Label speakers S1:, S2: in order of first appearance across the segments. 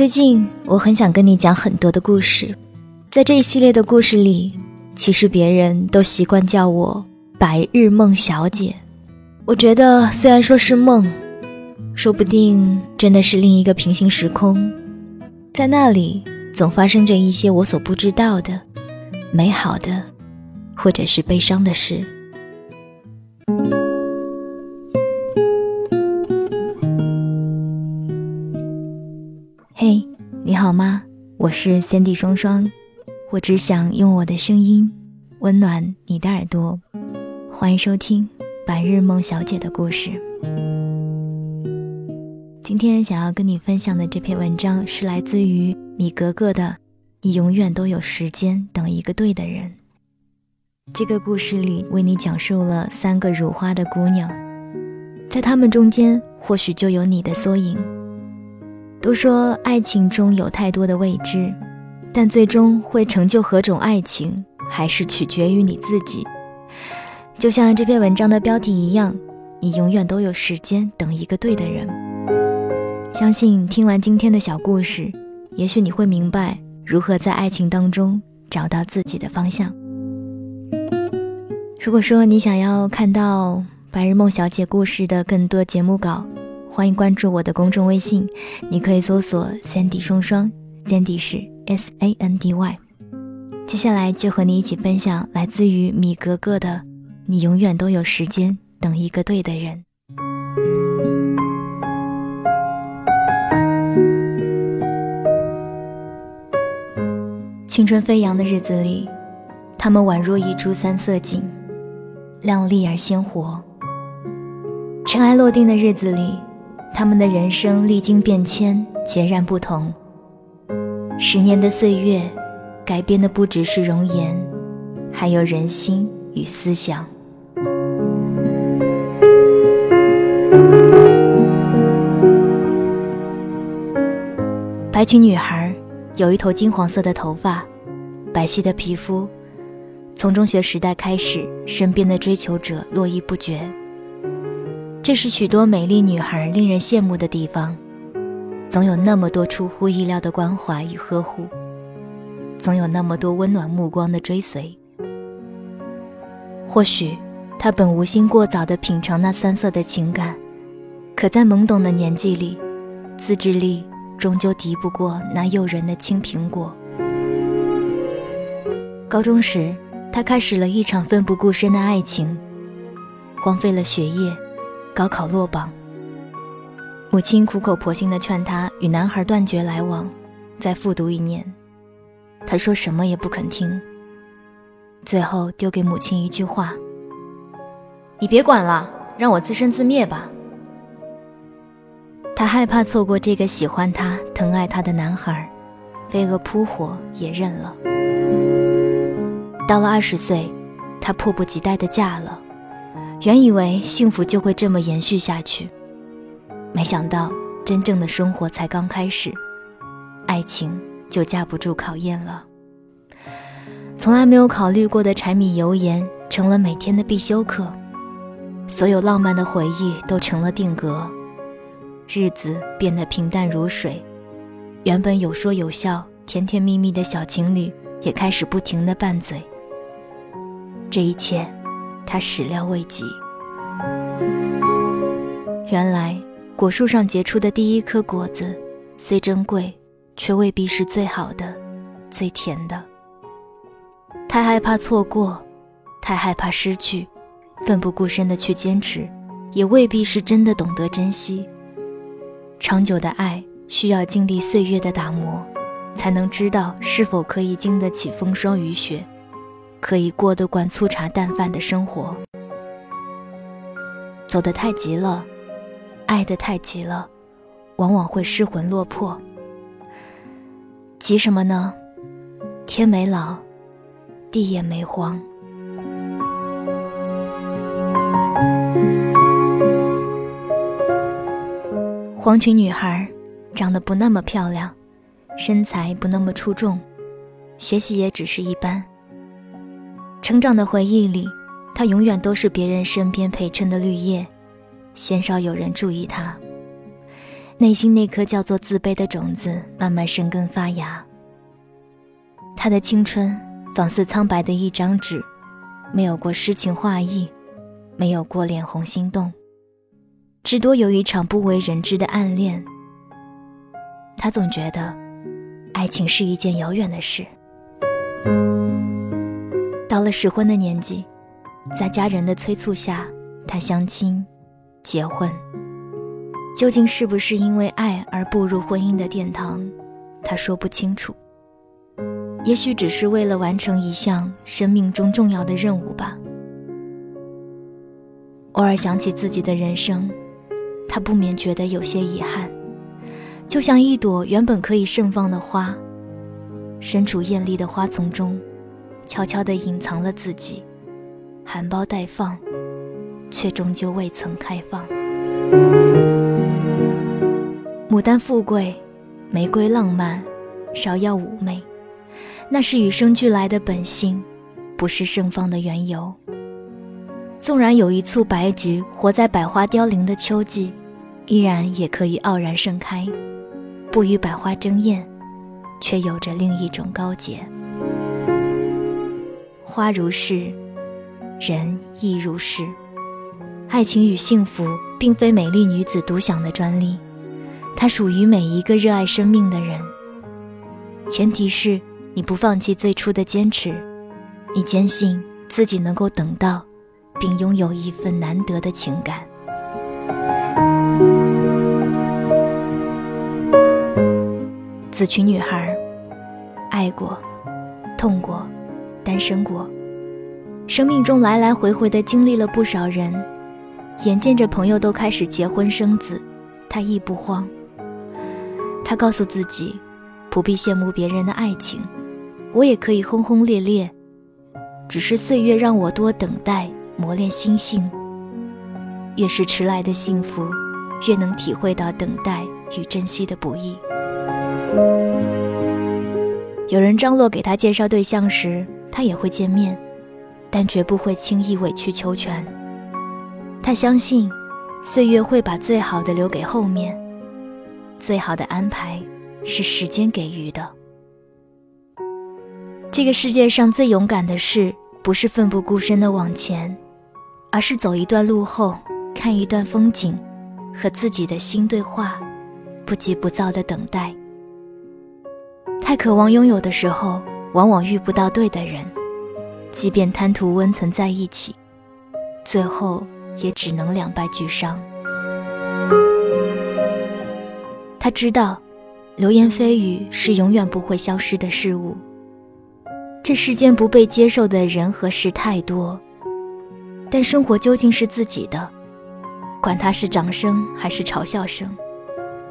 S1: 最近我很想跟你讲很多的故事，在这一系列的故事里，其实别人都习惯叫我“白日梦小姐”。我觉得虽然说是梦，说不定真的是另一个平行时空，在那里总发生着一些我所不知道的美好的，或者是悲伤的事。是三弟双双，我只想用我的声音温暖你的耳朵。欢迎收听《白日梦小姐的故事》。今天想要跟你分享的这篇文章是来自于米格格的《你永远都有时间等一个对的人》。这个故事里为你讲述了三个如花的姑娘，在她们中间或许就有你的缩影。都说爱情中有太多的未知，但最终会成就何种爱情，还是取决于你自己。就像这篇文章的标题一样，你永远都有时间等一个对的人。相信听完今天的小故事，也许你会明白如何在爱情当中找到自己的方向。如果说你想要看到《白日梦小姐》故事的更多节目稿，欢迎关注我的公众微信，你可以搜索 “Sandy 双双 ”，Sandy 是 S A N D Y。接下来就和你一起分享来自于米格格的“你永远都有时间等一个对的人”。青春飞扬的日子里，他们宛若一株三色堇，亮丽而鲜活；尘埃落定的日子里。他们的人生历经变迁，截然不同。十年的岁月，改变的不只是容颜，还有人心与思想。白裙女孩有一头金黄色的头发，白皙的皮肤。从中学时代开始，身边的追求者络绎不绝。这是许多美丽女孩令人羡慕的地方，总有那么多出乎意料的关怀与呵护，总有那么多温暖目光的追随。或许，她本无心过早地品尝那酸涩的情感，可在懵懂的年纪里，自制力终究敌不过那诱人的青苹果。高中时，她开始了一场奋不顾身的爱情，荒废了学业。高考落榜，母亲苦口婆心地劝他与男孩断绝来往，再复读一年。他说什么也不肯听，最后丢给母亲一句话：“你别管了，让我自生自灭吧。”他害怕错过这个喜欢他、疼爱他的男孩，飞蛾扑火也认了。到了二十岁，他迫不及待地嫁了。原以为幸福就会这么延续下去，没想到真正的生活才刚开始，爱情就架不住考验了。从来没有考虑过的柴米油盐成了每天的必修课，所有浪漫的回忆都成了定格，日子变得平淡如水。原本有说有笑、甜甜蜜蜜的小情侣也开始不停的拌嘴。这一切。他始料未及，原来果树上结出的第一颗果子，虽珍贵，却未必是最好的、最甜的。太害怕错过，太害怕失去，奋不顾身的去坚持，也未必是真的懂得珍惜。长久的爱需要经历岁月的打磨，才能知道是否可以经得起风霜雨雪。可以过得惯粗茶淡饭的生活，走得太急了，爱得太急了，往往会失魂落魄。急什么呢？天没老，地也没荒。黄裙女孩长得不那么漂亮，身材不那么出众，学习也只是一般。成长的回忆里，他永远都是别人身边陪衬的绿叶，鲜少有人注意他。内心那颗叫做自卑的种子慢慢生根发芽。他的青春仿似苍白的一张纸，没有过诗情画意，没有过脸红心动，至多有一场不为人知的暗恋。他总觉得，爱情是一件遥远的事。到了适婚的年纪，在家人的催促下，他相亲、结婚。究竟是不是因为爱而步入婚姻的殿堂，他说不清楚。也许只是为了完成一项生命中重要的任务吧。偶尔想起自己的人生，他不免觉得有些遗憾，就像一朵原本可以盛放的花，身处艳丽的花丛中，悄悄地隐藏了自己，含苞待放，却终究未曾开放。牡丹富贵，玫瑰浪漫，芍药妩媚。那是与生俱来的本性，不是盛放的缘由。纵然有一簇白菊活在百花凋零的秋季，依然也可以傲然盛开，不与百花争艳，却有着另一种高洁。花如是，人亦如是。爱情与幸福，并非美丽女子独享的专利，它属于每一个热爱生命的人。前提是。你不放弃最初的坚持，你坚信自己能够等到，并拥有一份难得的情感。紫裙女孩，爱过，痛过，单身过，生命中来来回回的经历了不少人，眼见着朋友都开始结婚生子，他亦不慌。他告诉自己，不必羡慕别人的爱情。我也可以轰轰烈烈，只是岁月让我多等待，磨练心性。越是迟来的幸福，越能体会到等待与珍惜的不易。有人张罗给他介绍对象时，他也会见面，但绝不会轻易委曲求全。他相信，岁月会把最好的留给后面，最好的安排是时间给予的。这个世界上最勇敢的事，不是奋不顾身的往前，而是走一段路后，看一段风景，和自己的心对话，不急不躁的等待。太渴望拥有的时候，往往遇不到对的人，即便贪图温存在一起，最后也只能两败俱伤。他知道，流言蜚语是永远不会消失的事物。这世间不被接受的人和事太多，但生活究竟是自己的，管它是掌声还是嘲笑声，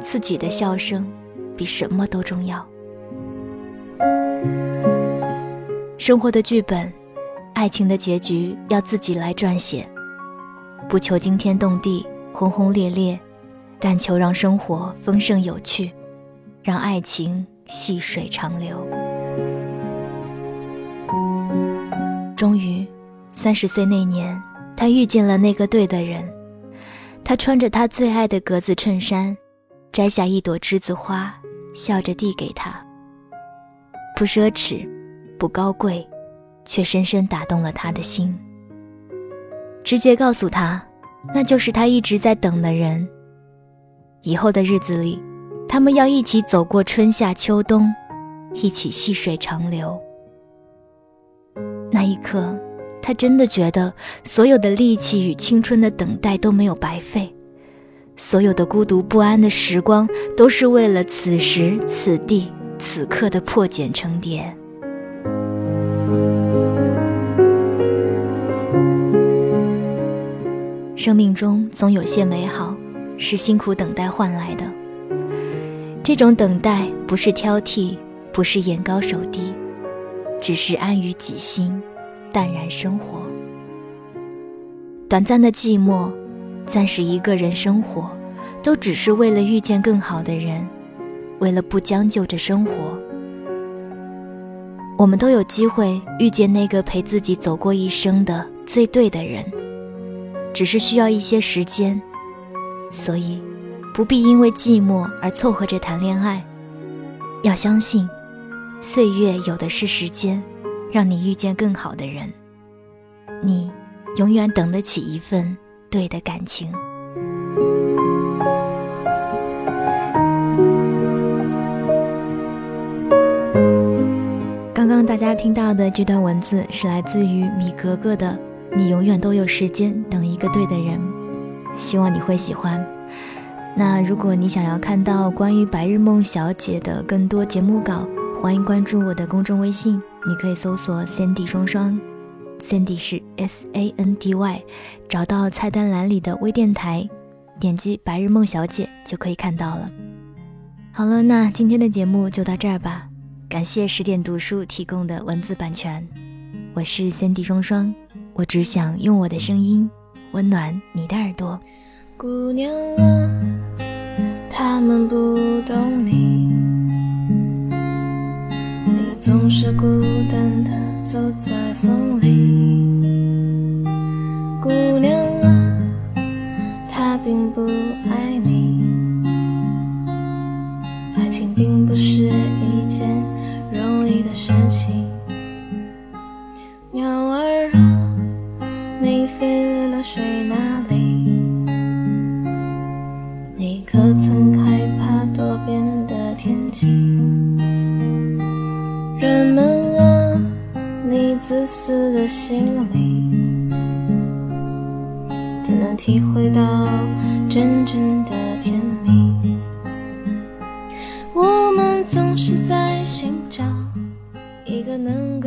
S1: 自己的笑声比什么都重要。生活的剧本，爱情的结局要自己来撰写，不求惊天动地、轰轰烈烈，但求让生活丰盛有趣，让爱情细水长流。终于，三十岁那年，他遇见了那个对的人。他穿着他最爱的格子衬衫，摘下一朵栀子花，笑着递给他。不奢侈，不高贵，却深深打动了他的心。直觉告诉他，那就是他一直在等的人。以后的日子里，他们要一起走过春夏秋冬，一起细水长流。那一刻，他真的觉得所有的力气与青春的等待都没有白费，所有的孤独不安的时光都是为了此时此地此刻的破茧成蝶。生命中总有些美好是辛苦等待换来的，这种等待不是挑剔，不是眼高手低。只是安于己心，淡然生活。短暂的寂寞，暂时一个人生活，都只是为了遇见更好的人，为了不将就着生活。我们都有机会遇见那个陪自己走过一生的最对的人，只是需要一些时间。所以，不必因为寂寞而凑合着谈恋爱。要相信，岁月有的是时间，让你遇见更好的人。你永远等得起一份对的感情。大家听到的这段文字是来自于米格格的。你永远都有时间等一个对的人，希望你会喜欢。那如果你想要看到关于白日梦小姐的更多节目稿，欢迎关注我的公众微信，你可以搜索 Sandy 双双，Sandy 是 S A N D Y，找到菜单栏里的微电台，点击白日梦小姐就可以看到了。好了，那今天的节目就到这儿吧，感谢十点读书提供的文字版权，我是 Sandy 双双。我只想用我的声音温暖你的耳朵。
S2: 姑娘啊，他们不懂你，你总是孤单的走在风里。姑娘啊，他并不爱你，爱情并不是事情鸟儿啊你飞了去哪里你可曾害怕多变的天气人们啊你自私的心里才能体会到真正的甜蜜我们总是在能。